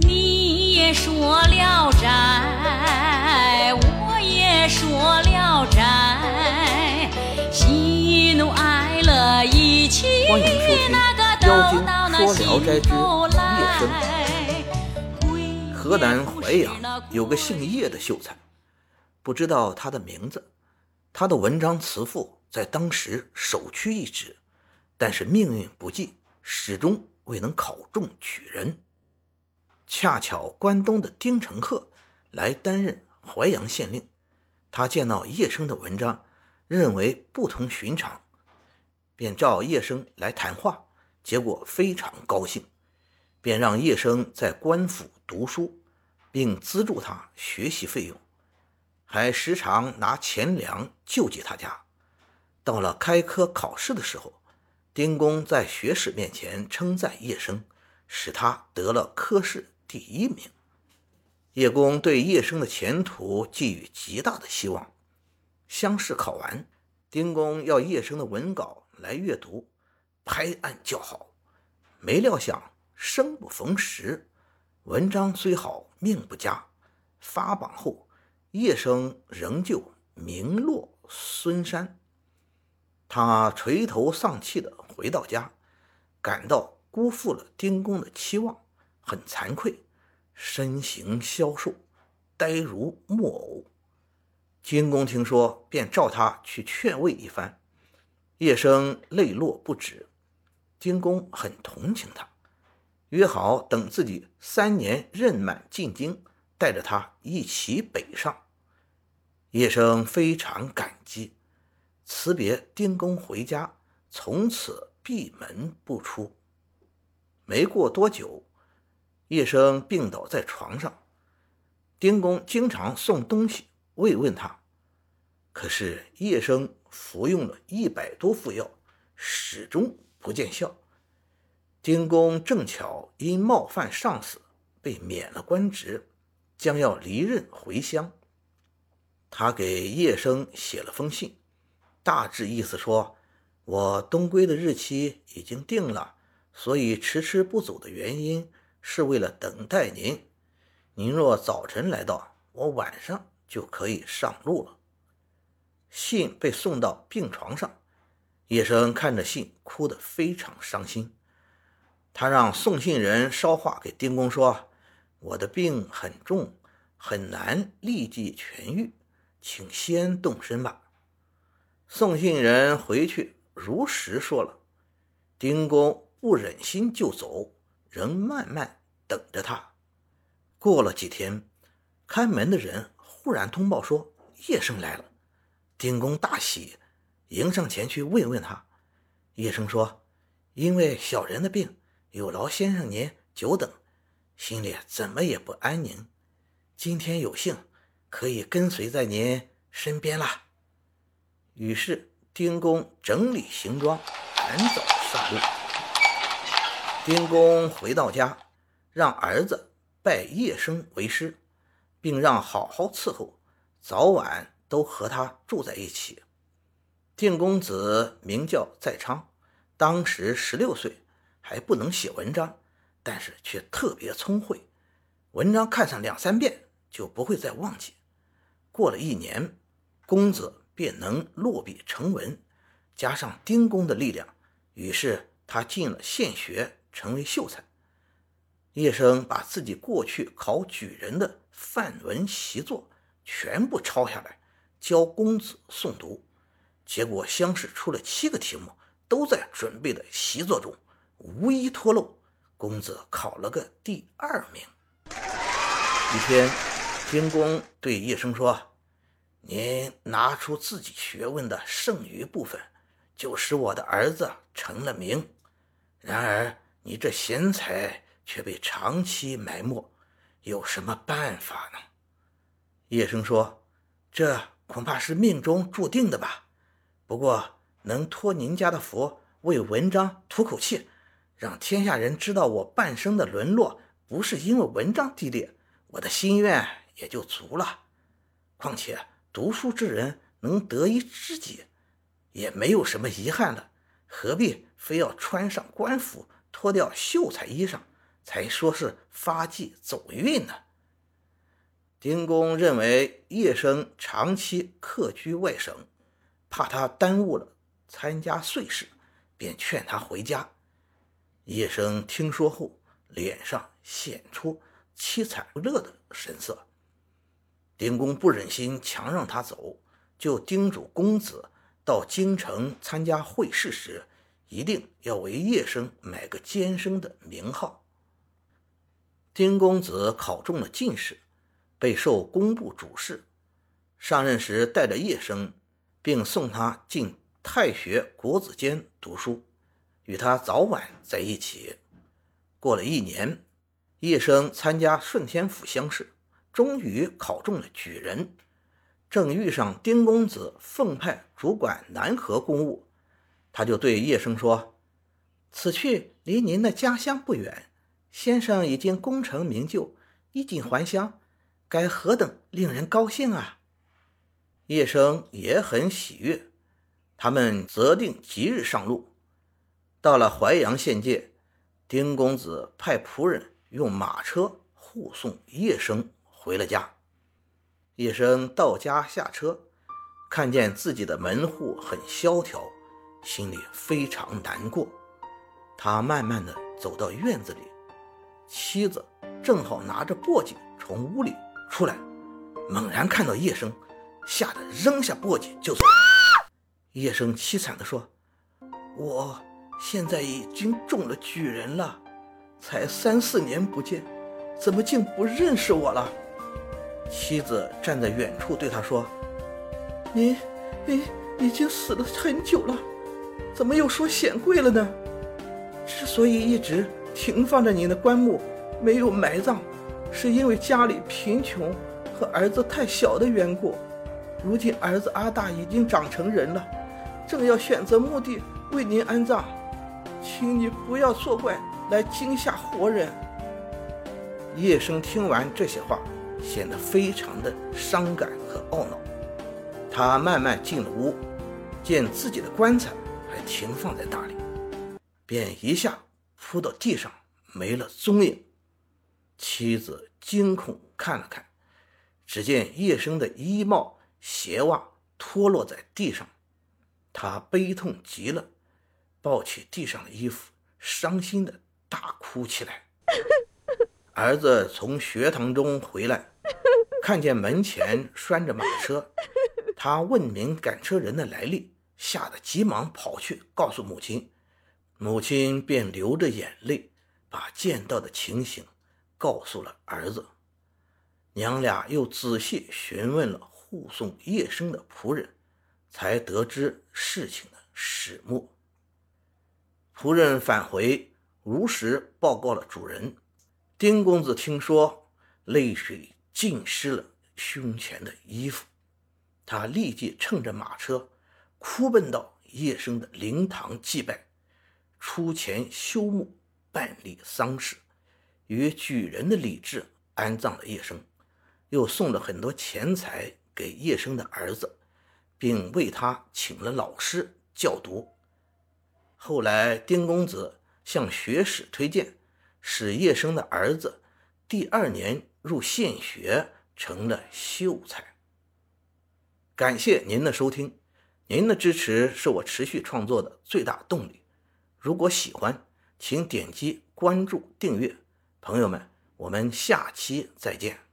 你也说聊斋，我也说聊斋，喜怒哀乐一起欢迎收听《妖精说聊斋之夜声来。河南淮阳有个姓叶的秀才，不知道他的名字。他的文章词赋在当时首屈一指，但是命运不济，始终未能考中举人。恰巧关东的丁承鹤来担任淮阳县令，他见到叶生的文章，认为不同寻常，便召叶生来谈话，结果非常高兴。便让叶生在官府读书，并资助他学习费用，还时常拿钱粮救济他家。到了开科考试的时候，丁公在学士面前称赞叶生，使他得了科试第一名。叶公对叶生的前途寄予极大的希望。乡试考完，丁公要叶生的文稿来阅读，拍案叫好。没料想。生不逢时，文章虽好，命不佳。发榜后，叶生仍旧名落孙山。他垂头丧气地回到家，感到辜负了丁公的期望，很惭愧，身形消瘦，呆如木偶。金公听说，便召他去劝慰一番。叶生泪落不止，金公很同情他。约好等自己三年任满进京，带着他一起北上。叶生非常感激，辞别丁公回家，从此闭门不出。没过多久，叶生病倒在床上，丁公经常送东西慰问他，可是叶生服用了一百多副药，始终不见效。丁公正巧因冒犯上司被免了官职，将要离任回乡。他给叶生写了封信，大致意思说：“我东归的日期已经定了，所以迟迟不走的原因是为了等待您。您若早晨来到，我晚上就可以上路了。”信被送到病床上，叶生看着信，哭得非常伤心。他让送信人捎话给丁公说：“我的病很重，很难立即痊愈，请先动身吧。”送信人回去如实说了。丁公不忍心就走，仍慢慢等着他。过了几天，看门的人忽然通报说叶生来了。丁公大喜，迎上前去慰问他。叶生说：“因为小人的病。”有劳先生您久等，心里怎么也不安宁。今天有幸可以跟随在您身边啦。于是丁公整理行装，赶早上路。丁公回到家，让儿子拜叶生为师，并让好好伺候，早晚都和他住在一起。定公子名叫在昌，当时十六岁。还不能写文章，但是却特别聪慧。文章看上两三遍就不会再忘记。过了一年，公子便能落笔成文。加上丁公的力量，于是他进了县学，成为秀才。叶生把自己过去考举人的范文习作全部抄下来，教公子诵读。结果乡试出了七个题目，都在准备的习作中。无一脱漏，公子考了个第二名。一天，丁公对叶生说：“您拿出自己学问的剩余部分，就使我的儿子成了名。然而你这贤才却被长期埋没，有什么办法呢？”叶生说：“这恐怕是命中注定的吧。不过能托您家的福，为文章吐口气。”让天下人知道我半生的沦落不是因为文章低劣，我的心愿也就足了。况且读书之人能得一知己，也没有什么遗憾了。何必非要穿上官服，脱掉秀才衣裳，才说是发迹走运呢。丁公认为叶生长期客居外省，怕他耽误了参加岁事，便劝他回家。叶生听说后，脸上显出凄惨不乐的神色。丁公不忍心强让他走，就叮嘱公子到京城参加会试时，一定要为叶生买个监生的名号。丁公子考中了进士。被授工部主事，上任时带着叶生，并送他进太学国子监读书，与他早晚在一起。过了一年，叶生参加顺天府乡试，终于考中了举人。正遇上丁公子奉派主管南河公务，他就对叶生说：“此去离您的家乡不远，先生已经功成名就，衣锦还乡。”该何等令人高兴啊！叶生也很喜悦。他们择定吉日上路，到了淮阳县界，丁公子派仆人用马车护送叶生回了家。叶生到家下车，看见自己的门户很萧条，心里非常难过。他慢慢的走到院子里，妻子正好拿着簸箕从屋里。出来，猛然看到叶生，吓得扔下簸箕就走。叶生凄惨地说：“我现在已经中了举人了，才三四年不见，怎么竟不认识我了？”妻子站在远处对他说：“你，你已经死了很久了，怎么又说显贵了呢？之所以一直停放着您的棺木，没有埋葬。”是因为家里贫穷和儿子太小的缘故。如今儿子阿大已经长成人了，正要选择墓地为您安葬，请你不要作怪来惊吓活人。叶生听完这些话，显得非常的伤感和懊恼。他慢慢进了屋，见自己的棺材还停放在那里，便一下扑到地上，没了踪影。妻子惊恐看了看，只见叶生的衣帽、鞋袜脱落在地上，他悲痛极了，抱起地上的衣服，伤心的大哭起来。儿子从学堂中回来，看见门前拴着马车，他问明赶车人的来历，吓得急忙跑去告诉母亲，母亲便流着眼泪，把见到的情形。告诉了儿子，娘俩又仔细询问了护送叶生的仆人，才得知事情的始末。仆人返回，如实报告了主人。丁公子听说，泪水浸湿了胸前的衣服，他立即乘着马车，哭奔到叶生的灵堂祭拜，出钱修墓，办理丧事。与举人的礼制安葬了叶生，又送了很多钱财给叶生的儿子，并为他请了老师教读。后来，丁公子向学史推荐，使叶生的儿子第二年入县学，成了秀才。感谢您的收听，您的支持是我持续创作的最大动力。如果喜欢，请点击关注、订阅。朋友们，我们下期再见。